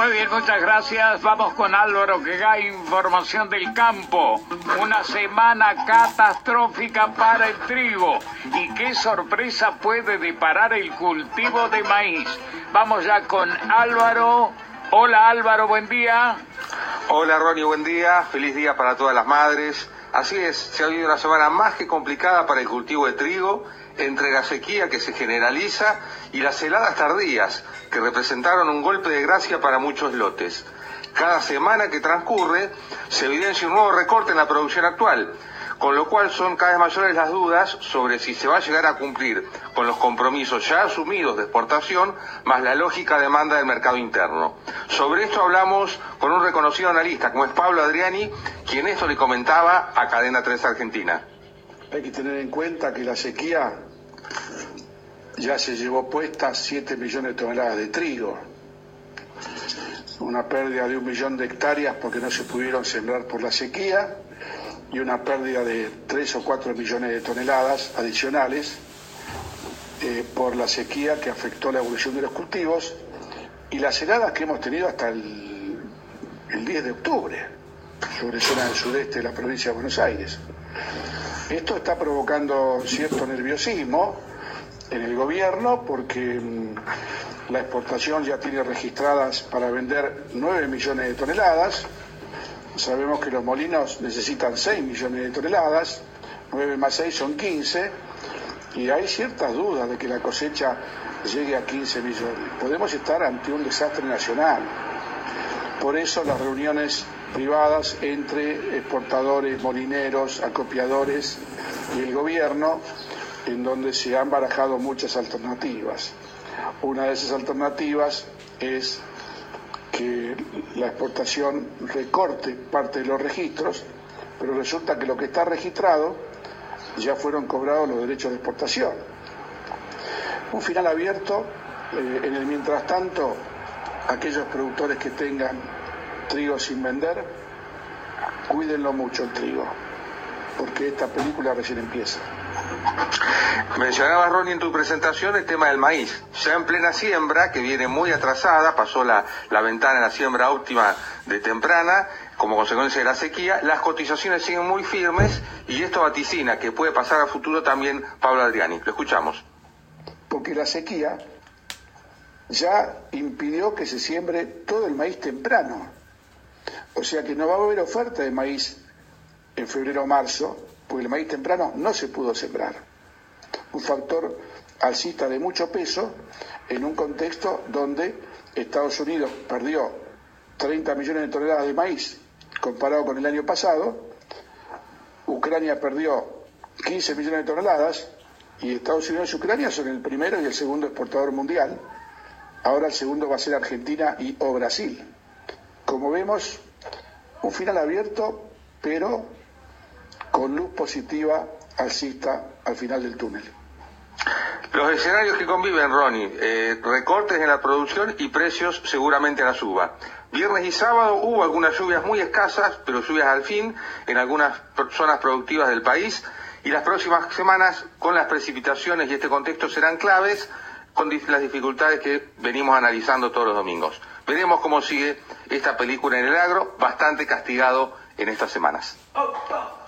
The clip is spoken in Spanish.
Muy bien, muchas gracias. Vamos con Álvaro que da información del campo. Una semana catastrófica para el trigo. ¿Y qué sorpresa puede deparar el cultivo de maíz? Vamos ya con Álvaro. Hola Álvaro, buen día. Hola Ronnie, buen día. Feliz día para todas las madres. Así es, se ha vivido una semana más que complicada para el cultivo de trigo entre la sequía que se generaliza y las heladas tardías, que representaron un golpe de gracia para muchos lotes. Cada semana que transcurre se evidencia un nuevo recorte en la producción actual, con lo cual son cada vez mayores las dudas sobre si se va a llegar a cumplir con los compromisos ya asumidos de exportación, más la lógica demanda del mercado interno. Sobre esto hablamos con un reconocido analista, como es Pablo Adriani, quien esto le comentaba a Cadena 3 Argentina. Hay que tener en cuenta que la sequía ya se llevó puestas 7 millones de toneladas de trigo, una pérdida de un millón de hectáreas porque no se pudieron sembrar por la sequía y una pérdida de 3 o 4 millones de toneladas adicionales eh, por la sequía que afectó la evolución de los cultivos y las heladas que hemos tenido hasta el, el 10 de octubre sobre zona del sudeste de la provincia de Buenos Aires. Esto está provocando cierto nerviosismo en el gobierno porque mm, la exportación ya tiene registradas para vender 9 millones de toneladas. Sabemos que los molinos necesitan 6 millones de toneladas, 9 más 6 son 15, y hay ciertas dudas de que la cosecha llegue a 15 millones. Podemos estar ante un desastre nacional. Por eso las reuniones privadas entre exportadores, molineros, acopiadores y el gobierno en donde se han barajado muchas alternativas. Una de esas alternativas es que la exportación recorte parte de los registros, pero resulta que lo que está registrado ya fueron cobrados los derechos de exportación. Un final abierto, eh, en el mientras tanto, aquellos productores que tengan trigo sin vender, cuídenlo mucho el trigo, porque esta película recién empieza. Mencionabas, Ronnie, en tu presentación el tema del maíz. Ya en plena siembra, que viene muy atrasada, pasó la, la ventana de la siembra óptima de temprana, como consecuencia de la sequía, las cotizaciones siguen muy firmes y esto vaticina que puede pasar a futuro también Pablo Adriani. Lo escuchamos. Porque la sequía ya impidió que se siembre todo el maíz temprano. O sea que no va a haber oferta de maíz en febrero o marzo, porque el maíz temprano no se pudo sembrar. Un factor alcista de mucho peso en un contexto donde Estados Unidos perdió 30 millones de toneladas de maíz comparado con el año pasado, Ucrania perdió 15 millones de toneladas y Estados Unidos y Ucrania son el primero y el segundo exportador mundial. Ahora el segundo va a ser Argentina y o Brasil. Como vemos, un final abierto, pero con luz positiva alcista al final del túnel. Los escenarios que conviven, Ronnie, eh, recortes en la producción y precios seguramente a la suba. Viernes y sábado hubo algunas lluvias muy escasas, pero lluvias al fin en algunas zonas productivas del país. Y las próximas semanas, con las precipitaciones y este contexto, serán claves con las dificultades que venimos analizando todos los domingos. Veremos cómo sigue esta película en el agro, bastante castigado en estas semanas. Oh, oh.